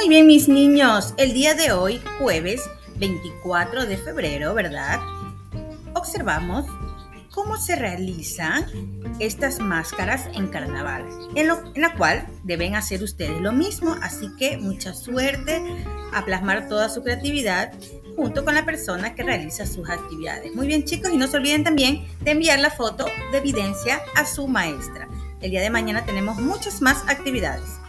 Muy bien, mis niños, el día de hoy, jueves 24 de febrero, ¿verdad? Observamos cómo se realizan estas máscaras en carnaval, en, en, la cual deben hacer ustedes lo mismo, así que mucha suerte a plasmar toda su creatividad junto con la persona que realiza sus actividades. Muy bien chicos, y no se olviden también de enviar la foto de evidencia a su maestra. El día de mañana tenemos muchas más actividades.